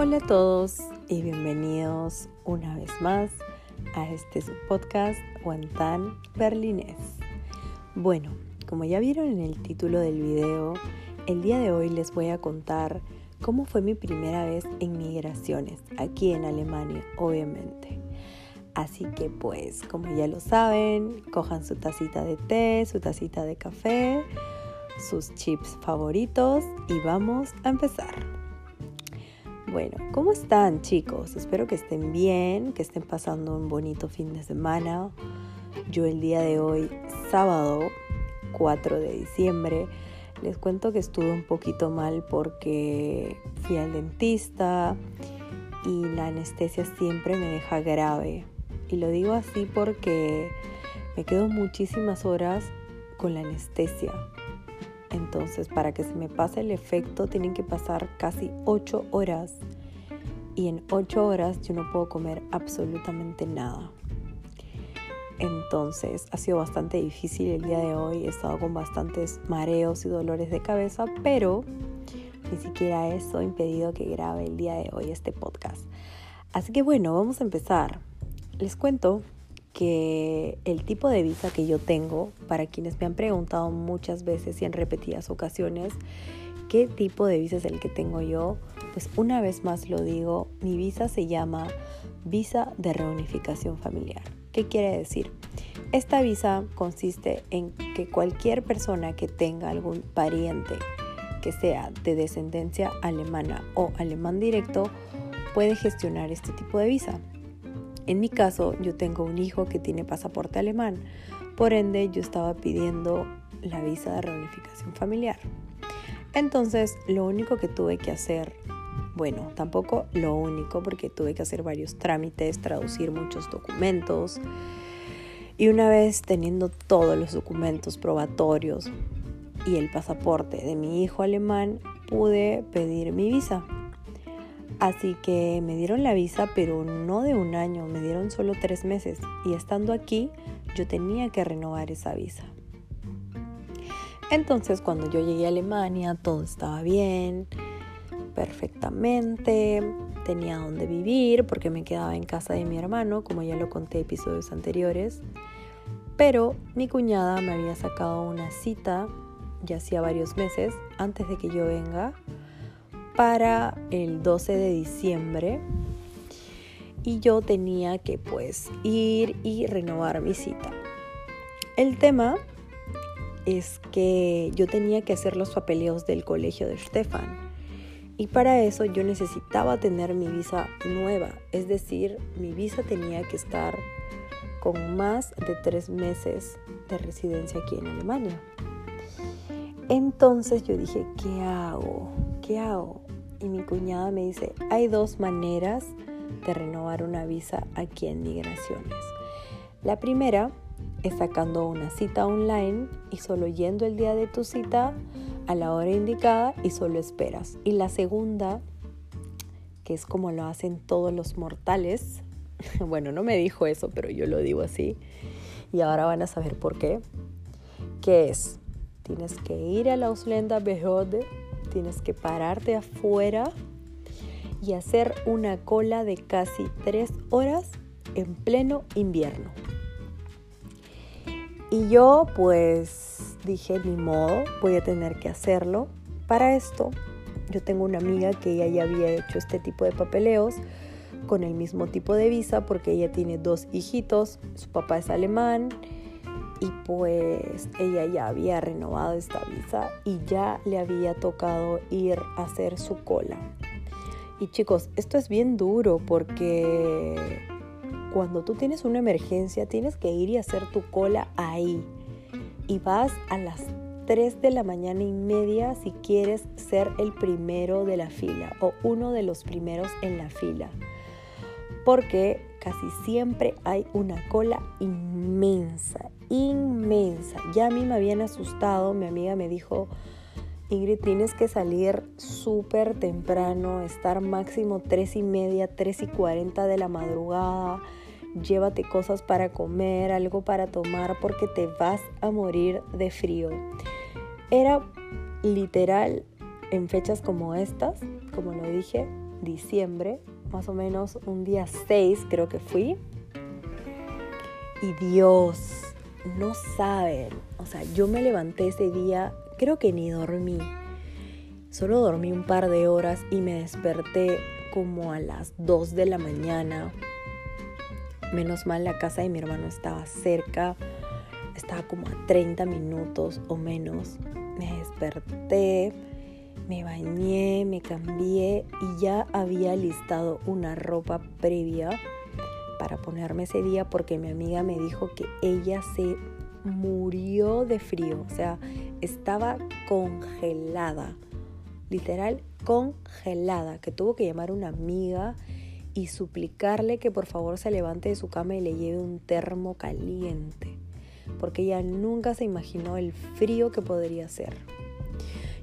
Hola a todos y bienvenidos una vez más a este podcast Guantán Berlinés. Bueno, como ya vieron en el título del video, el día de hoy les voy a contar cómo fue mi primera vez en migraciones, aquí en Alemania, obviamente. Así que pues, como ya lo saben, cojan su tacita de té, su tacita de café, sus chips favoritos y vamos a empezar. Bueno, ¿cómo están chicos? Espero que estén bien, que estén pasando un bonito fin de semana. Yo el día de hoy, sábado 4 de diciembre, les cuento que estuve un poquito mal porque fui al dentista y la anestesia siempre me deja grave. Y lo digo así porque me quedo muchísimas horas con la anestesia. Entonces, para que se me pase el efecto, tienen que pasar casi 8 horas. Y en 8 horas yo no puedo comer absolutamente nada. Entonces, ha sido bastante difícil el día de hoy. He estado con bastantes mareos y dolores de cabeza, pero ni siquiera eso ha impedido que grabe el día de hoy este podcast. Así que bueno, vamos a empezar. Les cuento que el tipo de visa que yo tengo, para quienes me han preguntado muchas veces y en repetidas ocasiones, ¿qué tipo de visa es el que tengo yo? Pues una vez más lo digo, mi visa se llama visa de reunificación familiar. ¿Qué quiere decir? Esta visa consiste en que cualquier persona que tenga algún pariente que sea de descendencia alemana o alemán directo puede gestionar este tipo de visa. En mi caso, yo tengo un hijo que tiene pasaporte alemán, por ende yo estaba pidiendo la visa de reunificación familiar. Entonces, lo único que tuve que hacer, bueno, tampoco lo único porque tuve que hacer varios trámites, traducir muchos documentos. Y una vez teniendo todos los documentos probatorios y el pasaporte de mi hijo alemán, pude pedir mi visa. Así que me dieron la visa, pero no de un año, me dieron solo tres meses. Y estando aquí, yo tenía que renovar esa visa. Entonces, cuando yo llegué a Alemania, todo estaba bien, perfectamente. Tenía donde vivir porque me quedaba en casa de mi hermano, como ya lo conté en episodios anteriores. Pero mi cuñada me había sacado una cita ya hacía varios meses antes de que yo venga para el 12 de diciembre y yo tenía que pues ir y renovar mi cita. El tema es que yo tenía que hacer los papeleos del colegio de Stefan y para eso yo necesitaba tener mi visa nueva, es decir, mi visa tenía que estar con más de tres meses de residencia aquí en Alemania. Entonces yo dije, ¿qué hago? ¿Qué hago? Y mi cuñada me dice, hay dos maneras de renovar una visa aquí en migraciones. La primera es sacando una cita online y solo yendo el día de tu cita a la hora indicada y solo esperas. Y la segunda, que es como lo hacen todos los mortales, bueno, no me dijo eso, pero yo lo digo así, y ahora van a saber por qué, que es, tienes que ir a la Ausländerbehörde Behörde tienes que pararte afuera y hacer una cola de casi tres horas en pleno invierno. Y yo pues dije, ni modo, voy a tener que hacerlo. Para esto, yo tengo una amiga que ella ya había hecho este tipo de papeleos con el mismo tipo de visa porque ella tiene dos hijitos, su papá es alemán y pues ella ya había renovado esta visa y ya le había tocado ir a hacer su cola. Y chicos, esto es bien duro porque cuando tú tienes una emergencia tienes que ir y hacer tu cola ahí. Y vas a las 3 de la mañana y media si quieres ser el primero de la fila o uno de los primeros en la fila. Porque casi siempre hay una cola inmensa, inmensa. Ya a mí me habían asustado, mi amiga me dijo, Ingrid, tienes que salir súper temprano, estar máximo 3 y media, 3 y 40 de la madrugada. Llévate cosas para comer, algo para tomar, porque te vas a morir de frío. Era literal en fechas como estas, como lo dije, diciembre, más o menos un día 6 creo que fui. Y Dios, no saben, o sea, yo me levanté ese día, creo que ni dormí. Solo dormí un par de horas y me desperté como a las 2 de la mañana. Menos mal la casa de mi hermano estaba cerca, estaba como a 30 minutos o menos. Me desperté, me bañé, me cambié y ya había listado una ropa previa para ponerme ese día porque mi amiga me dijo que ella se murió de frío, o sea, estaba congelada, literal congelada, que tuvo que llamar a una amiga y suplicarle que por favor se levante de su cama y le lleve un termo caliente, porque ella nunca se imaginó el frío que podría ser.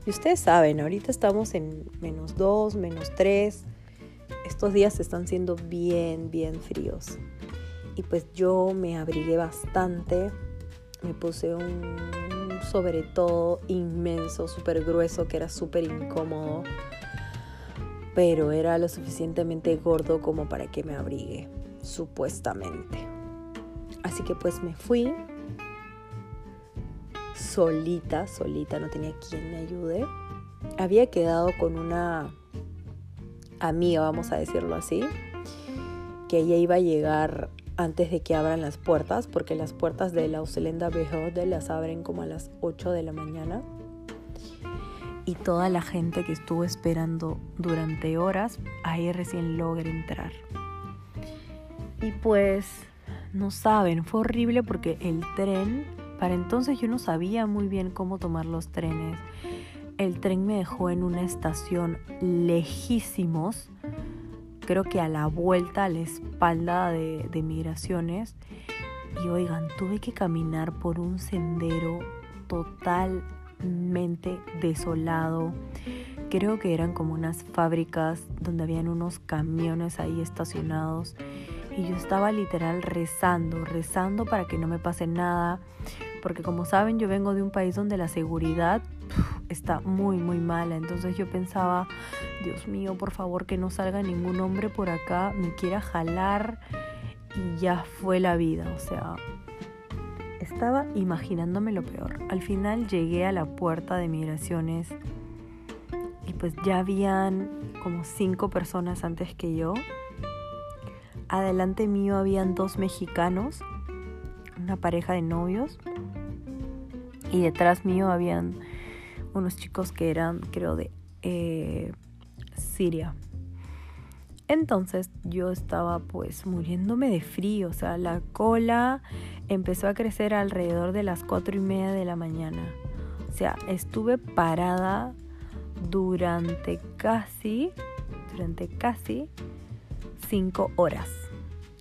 Y ustedes saben, ahorita estamos en menos 2, menos 3. Estos días están siendo bien, bien fríos. Y pues yo me abrigué bastante. Me puse un sobre todo inmenso, súper grueso, que era súper incómodo. Pero era lo suficientemente gordo como para que me abrigue, supuestamente. Así que pues me fui solita, solita, no tenía quien me ayude. Había quedado con una amiga, vamos a decirlo así, que ella iba a llegar antes de que abran las puertas, porque las puertas de la Auselenda Behode las abren como a las 8 de la mañana. Y toda la gente que estuvo esperando durante horas, ahí recién logra entrar. Y pues, no saben, fue horrible porque el tren para entonces yo no sabía muy bien cómo tomar los trenes. El tren me dejó en una estación lejísimos, creo que a la vuelta, a la espalda de, migraciones. Y oigan, tuve que caminar por un sendero totalmente desolado. Creo que eran como unas fábricas donde habían unos camiones ahí estacionados y yo estaba literal rezando, rezando para que no me pase nada, porque como saben yo vengo de un país donde la seguridad está muy muy mala, entonces yo pensaba, Dios mío, por favor que no salga ningún hombre por acá, me quiera jalar y ya fue la vida, o sea, estaba imaginándome lo peor. Al final llegué a la puerta de migraciones y pues ya habían como cinco personas antes que yo Adelante mío habían dos mexicanos, una pareja de novios, y detrás mío habían unos chicos que eran, creo, de eh, Siria. Entonces yo estaba pues muriéndome de frío, o sea, la cola empezó a crecer alrededor de las cuatro y media de la mañana. O sea, estuve parada durante casi, durante casi cinco horas.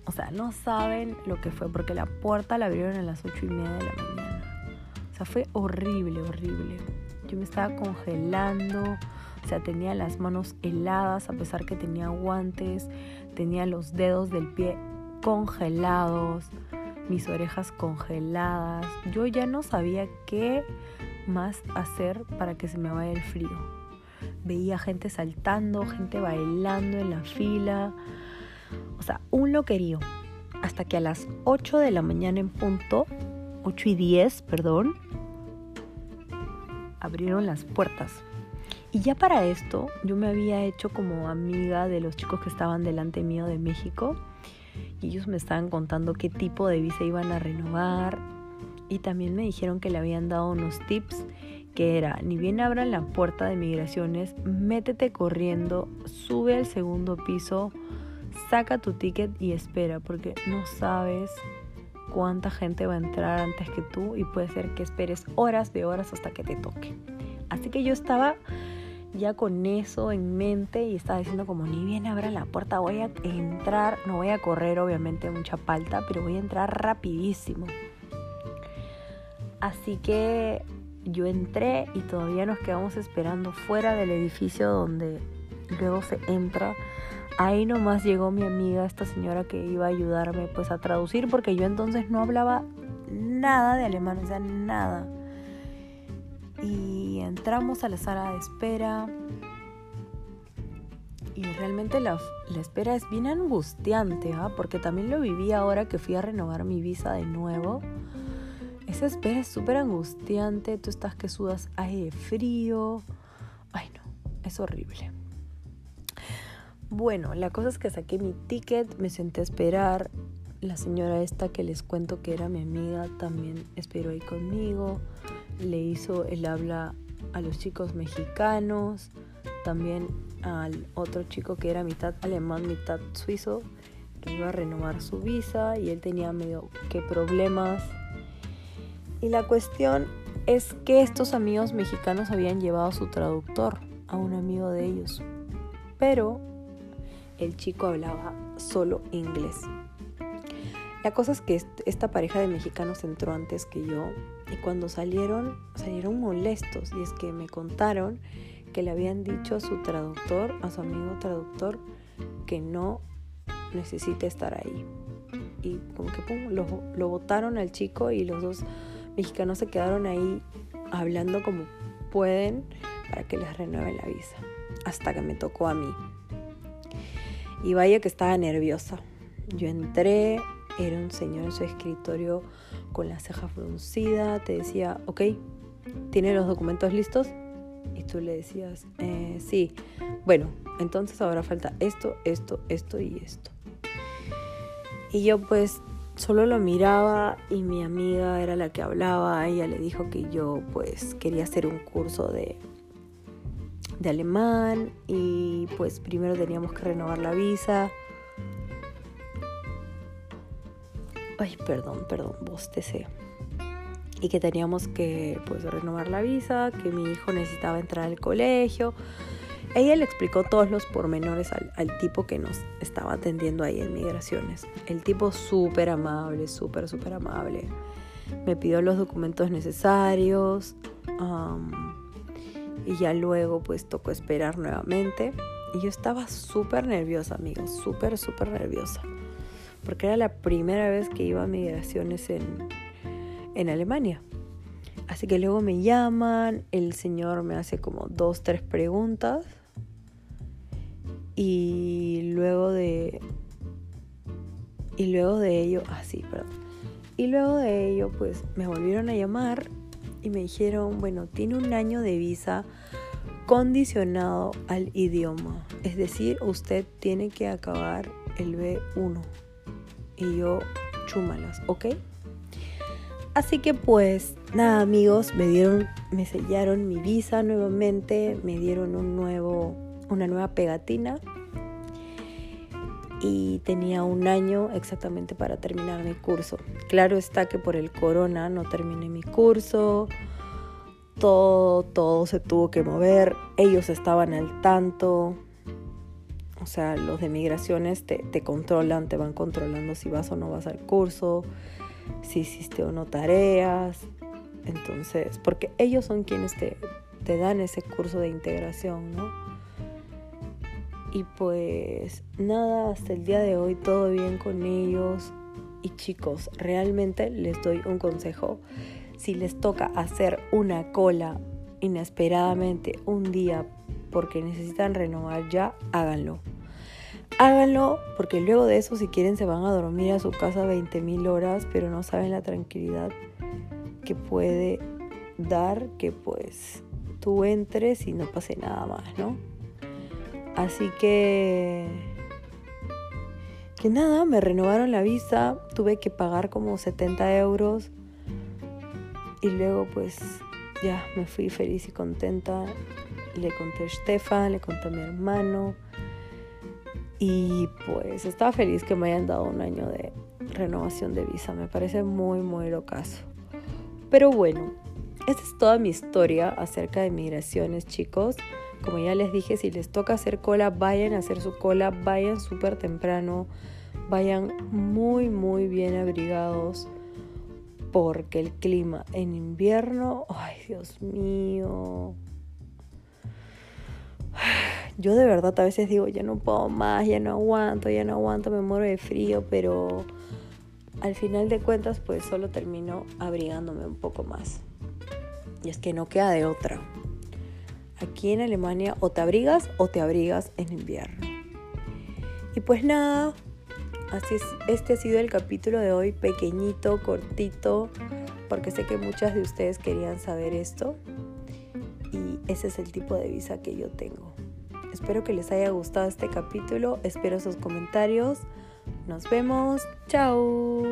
O sea, no saben lo que fue, porque la puerta la abrieron a las ocho y media de la mañana. O sea, fue horrible, horrible. Yo me estaba congelando, o sea, tenía las manos heladas a pesar que tenía guantes, tenía los dedos del pie congelados, mis orejas congeladas. Yo ya no sabía qué más hacer para que se me vaya el frío. Veía gente saltando, gente bailando en la fila o sea, un loquerío. Hasta que a las 8 de la mañana en punto, 8 y 10, perdón, abrieron las puertas. Y ya para esto yo me había hecho como amiga de los chicos que estaban delante mío de México y ellos me estaban contando qué tipo de visa iban a renovar y también me dijeron que le habían dado unos tips que era, ni bien abran la puerta de migraciones, métete corriendo, sube al segundo piso, saca tu ticket y espera, porque no sabes cuánta gente va a entrar antes que tú y puede ser que esperes horas de horas hasta que te toque. Así que yo estaba ya con eso en mente y estaba diciendo como ni bien abra la puerta voy a entrar, no voy a correr obviamente mucha palta, pero voy a entrar rapidísimo. Así que yo entré y todavía nos quedamos esperando fuera del edificio donde luego se entra ahí nomás llegó mi amiga, esta señora que iba a ayudarme pues a traducir porque yo entonces no hablaba nada de alemán, o sea, nada. Y entramos a la sala de espera y realmente la, espera es bien angustiante, ¿ah? porque también lo viví ahora que fui a renovar mi visa de nuevo. Esa espera es súper angustiante, tú estás que sudas aire frío. Ay no, es horrible. Bueno, la cosa es que saqué mi ticket, me senté a esperar. La señora esta que les cuento que era mi amiga también esperó ahí conmigo. Le hizo el habla a los chicos mexicanos, también al otro chico que era mitad alemán, mitad suizo, que iba a renovar su visa y él tenía medio que problemas. Y la cuestión es que estos amigos mexicanos habían llevado a su traductor, a un amigo de ellos. Pero el chico hablaba solo inglés. La cosa es que esta pareja de mexicanos entró antes que yo y cuando salieron, salieron molestos y es que me contaron que le habían dicho a su traductor, a su amigo traductor, que no necesita estar ahí. Y como que pum, lo, lo botaron al chico y los dos mexicanos se quedaron ahí hablando como pueden para que les renueven la visa. Hasta que me tocó a mí. Y vaya que estaba nerviosa. Yo entré, era un señor en su escritorio con la ceja fruncida, te decía, ok, ¿tiene los documentos listos? Y tú le decías, eh, sí, bueno, entonces ahora falta esto, esto, esto y esto. Y yo pues solo lo miraba y mi amiga era la que hablaba, ella le dijo que yo pues quería hacer un curso de, de alemán y pues primero teníamos que renovar la visa Ay, perdón, perdón, bostecé. Y que teníamos que pues renovar la visa, que mi hijo necesitaba entrar al colegio. Ella le explicó todos los pormenores al, al tipo que nos estaba atendiendo ahí en migraciones. El tipo súper amable, súper, súper amable. Me pidió los documentos necesarios. Y ya luego pues tocó esperar nuevamente. Y yo estaba súper nerviosa, amigos, súper, súper nerviosa porque era la primera vez que iba a migraciones en, en Alemania. Así que luego me llaman, el señor me hace como dos, tres preguntas y luego de y luego de ello, ah sí, perdón. Y luego de ello, pues me volvieron a llamar y me dijeron, bueno, tiene un año de visa condicionado al idioma. Es decir, usted tiene que acabar el B1 y yo chúmalas, ¿ok? Así que pues nada amigos, me dieron, me sellaron mi visa nuevamente, me dieron un nuevo, una nueva pegatina y tenía un año exactamente para terminar mi curso. Claro está que por el corona no terminé mi curso, todo, todo se tuvo que mover, ellos estaban al tanto, o sea, los de migraciones te, controlan, te van controlando si vas o no vas al curso, si hiciste o no tareas. Entonces, porque ellos son quienes te, te dan ese curso de integración, ¿no? Y pues nada, hasta el día de hoy todo bien con ellos. Y chicos, realmente les doy un consejo. Si les toca hacer una cola inesperadamente un día porque necesitan renovar ya, háganlo. Háganlo porque luego de eso si quieren se van a dormir a su casa 20.000 horas, pero no saben la tranquilidad que puede dar que pues tú entres y no pase nada más, ¿no? Así que... Que nada, me renovaron la visa, tuve que pagar como 70 euros y luego pues ya me fui feliz y contenta. Le conté a Stefan, le conté a mi hermano y pues estaba feliz que me hayan dado un año de renovación de visa. Me parece muy, muy locazo. Pero bueno, esta es toda mi historia acerca de migraciones, chicos. Como ya les dije, si les toca hacer cola, vayan a hacer su cola, vayan súper temprano, vayan muy, muy bien abrigados, porque el clima en invierno, ay Dios mío, yo de verdad a veces digo, ya no puedo más, ya no aguanto, ya no aguanto, me muero de frío, pero al final de cuentas pues solo termino abrigándome un poco más. Y es que no queda de otra. Aquí en Alemania o te abrigas o te abrigas en invierno. Y pues nada, así es, este ha sido el capítulo de hoy, pequeñito, cortito, porque sé que muchas de ustedes querían saber esto. Y ese es el tipo de visa que yo tengo. Espero que les haya gustado este capítulo, espero sus comentarios. Nos vemos, chao.